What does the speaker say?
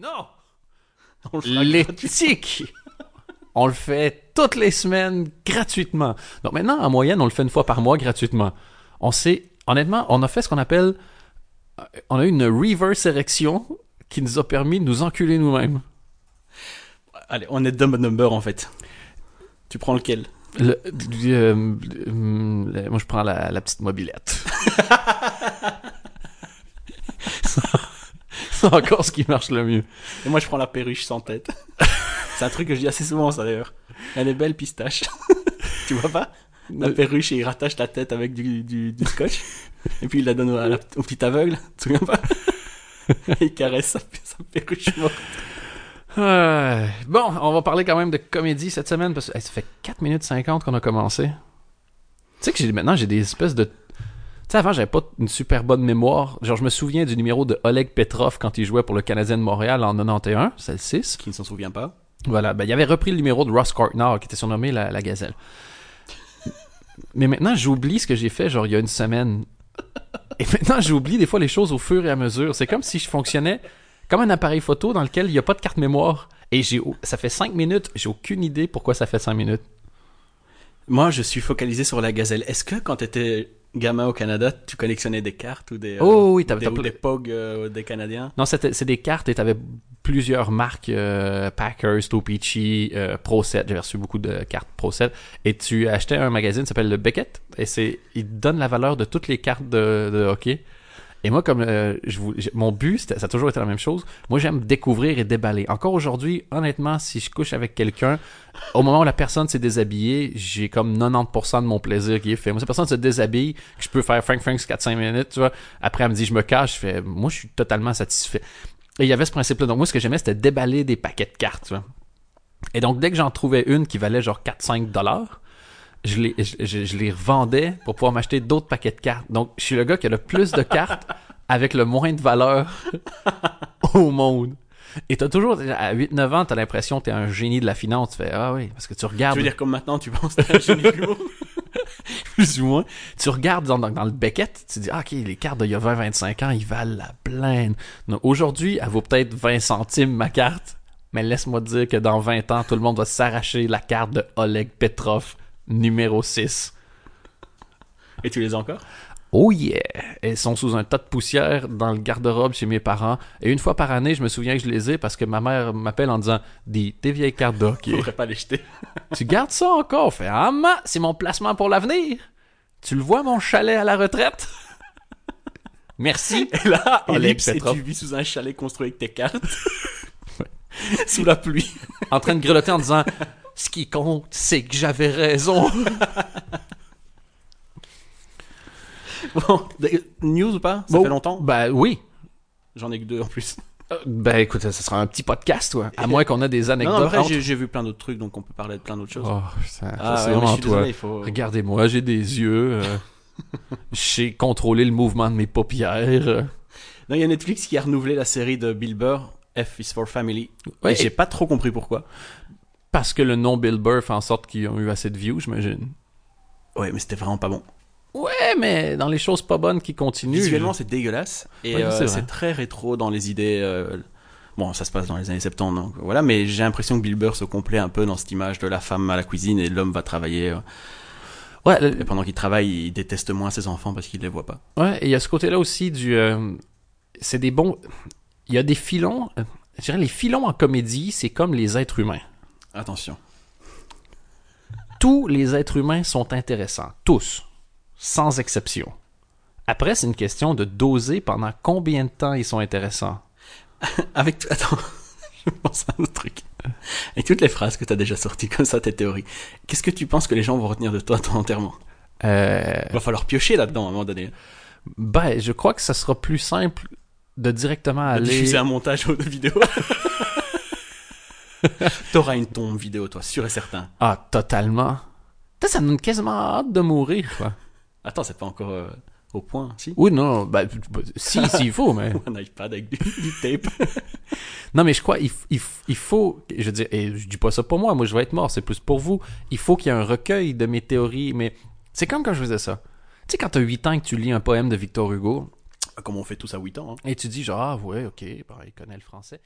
Non! On le fera L'éthique! on le fait toutes les semaines gratuitement. Donc maintenant, en moyenne, on le fait une fois par mois gratuitement. On sait, honnêtement, on a fait ce qu'on appelle, euh, on a eu une reverse érection qui nous a permis de nous enculer nous-mêmes. Allez, on est dumb number en fait. Tu prends lequel? Le- euh, le- moi, je prends la, la petite mobilette. C'est encore ce qui marche le mieux. Et moi je prends la perruche sans tête. C'est un truc que je dis assez souvent ça d'ailleurs. Elle est belle pistache. tu vois pas? La Euh, perruche et il rattache la tête avec du, du, du scotch. Et puis il la donne la- au petit aveugle. Tu te souviens pas? Et il caresse sa, sa perruche morte. Euh, bon, on va parler quand même de comédie cette semaine parce que hey, ça fait 4 minutes 50 qu'on a commencé. Tu sais que j'ai, maintenant j'ai des espèces de. Tu sais, avant j'avais pas une super bonne mémoire. Genre, je me souviens du numéro de Oleg Petrov quand il jouait pour le Canadien de Montréal en 91, c'est le 6. Qui ne s'en souvient pas Voilà, ben, il avait repris le numéro de Ross Courtnall qui était surnommé la, la Gazelle. Mais maintenant, j'oublie ce que j'ai fait, genre, il y a une semaine. Et maintenant, j'oublie des fois les choses au fur et à mesure. C'est comme si je fonctionnais comme un appareil photo dans lequel il n'y a pas de carte mémoire. Et j'ai, ça fait 5 minutes, j'ai aucune idée pourquoi ça fait 5 minutes. Moi je suis focalisé sur la gazelle. Est-ce que quand t'étais gamin au Canada, tu collectionnais des cartes ou des, euh, Oh oui, t'as- des, ou des POG euh, des Canadiens? Non, c'était, c'est des cartes et t'avais plusieurs marques, euh, Packers, Topici, euh, Pro 7. J'ai reçu beaucoup de cartes Pro 7. Et tu achetais un magazine qui s'appelle le Beckett. Et c'est, il donne la valeur de toutes les cartes de, de hockey. Et moi, comme euh, je vous, mon but, ça a toujours été la même chose. Moi, j'aime découvrir et déballer. Encore aujourd'hui, honnêtement, si je couche avec quelqu'un, au moment où la personne s'est déshabillée, j'ai comme 90% de mon plaisir qui est fait. Moi, la personne se déshabille, que je peux faire Frank Franks 4-5 minutes, tu vois. Après, elle me dit, je me cache, je fais, moi, je suis totalement satisfait. Et il y avait ce principe-là. Donc, moi, ce que j'aimais, c'était déballer des paquets de cartes. Et donc, dès que j'en trouvais une qui valait genre 4-5 dollars, je les, je, je- je les revendais pour pouvoir m'acheter d'autres paquets de cartes. Donc, je suis le gars qui a le plus de cartes avec le moins de valeur au monde. Et t'as toujours, à 8-9 ans, t'as l'impression que t'es un génie de la finance. Tu fais, ah oui, parce que tu regardes Je veux dire comme maintenant tu penses que t'es un génie de l'humour plus ou moins. Tu regardes dans, dans- dans le Beckett, tu dis, ah, ok, les cartes d'il y a 20-25 ans, ils valent la plaine. Aujourd'hui, elle vaut peut-être 20 centimes, ma carte. Mais laisse-moi te dire que dans 20 ans, tout le monde va s'arracher la carte de Oleg Petrov, numéro 6. Et tu les as encore? Oh yeah! Elles sont sous un tas de poussière dans le garde-robe chez mes parents. Et une fois par année, je me souviens que je les ai parce que ma mère m'appelle en disant Dis, tes vieilles cartes de hockey. Faudrait pas les jeter. Tu gardes ça encore? Fait, ah, c'est mon placement pour l'avenir. Tu le vois, mon chalet à la retraite? Merci. Et là, ellipse, et tu vis sous un chalet construit avec tes cartes. sous la pluie. En train de grelotter en disant, ce qui compte, c'est que j'avais raison. Bon, news ou pas? Ça Bon, fait longtemps? Ben oui. J'en ai que deux en plus. Euh, Ben écoute, ça sera un petit podcast, toi. À moins qu'on ait des Non, anecdotes. non, après, entre- j'ai j'ai vu plein d'autres trucs, donc on peut parler de plein d'autres choses. Oh, ça, ah, ça, c'est vraiment toi. désolé, faut... Regardez-moi, j'ai des yeux. euh, je sais contrôler le mouvement de mes paupières. euh. Non, il y a Netflix qui a renouvelé la série de Bill Burr, F is for Family. Ouais, et j'ai pas trop compris pourquoi. Parce que le nom Bill Burr fait en sorte qu'ils ont eu assez de views, j'imagine. Ouais, mais c'était vraiment pas bon. Ouais, mais dans les choses pas bonnes qui continuent. Visuellement, c'est dégueulasse. Et Ouais, euh, c'est très rétro dans les idées. euh, Bon, ça se passe dans les années 70, donc voilà. Mais j'ai l'impression que Bill Burr se complaît un peu dans cette image de la femme à la cuisine et l'homme va travailler. euh, Ouais, le- Et pendant qu'il travaille, il déteste moins ses enfants parce qu'il les voit pas. Ouais, et il y a ce côté-là aussi du. c'est des bons. Il y a des filons. Je dirais, les filons en comédie, c'est comme les êtres humains. Attention. Tous les êtres humains sont intéressants. Tous. Sans exception. Après, c'est une question de doser pendant combien de temps ils sont intéressants. Avec tout... Attends, je pense à un autre truc. Avec toutes les phrases que t'as déjà sorties comme ça, tes théories, qu'est-ce que tu penses que les gens vont retenir de toi à ton enterrement Euh, Il va falloir piocher là-dedans à un moment donné. ben, je crois que ça sera plus simple de directement De aller. diffuser un montage de vidéo. T'auras une tombe vidéo, toi, sûr et certain. Ah, totalement. Ça me donne quasiment hâte de mourir, quoi. Attends, c'est pas encore euh, au point, si? Oui, non, ben, si, s'il faut, mais. Un iPad avec du, du tape. Non, mais je crois, il, il il faut, je veux dire, et je dis pas ça pour moi, moi je vais être mort, c'est plus pour vous. Il faut qu'il y ait un recueil de mes théories, mais c'est comme quand je faisais ça. Tu sais, quand t'as 8 ans et que tu lis un poème de Victor Hugo, Comme on fait tous à 8 ans. hein. et tu dis genre, ah ouais, ok, il connaît le français.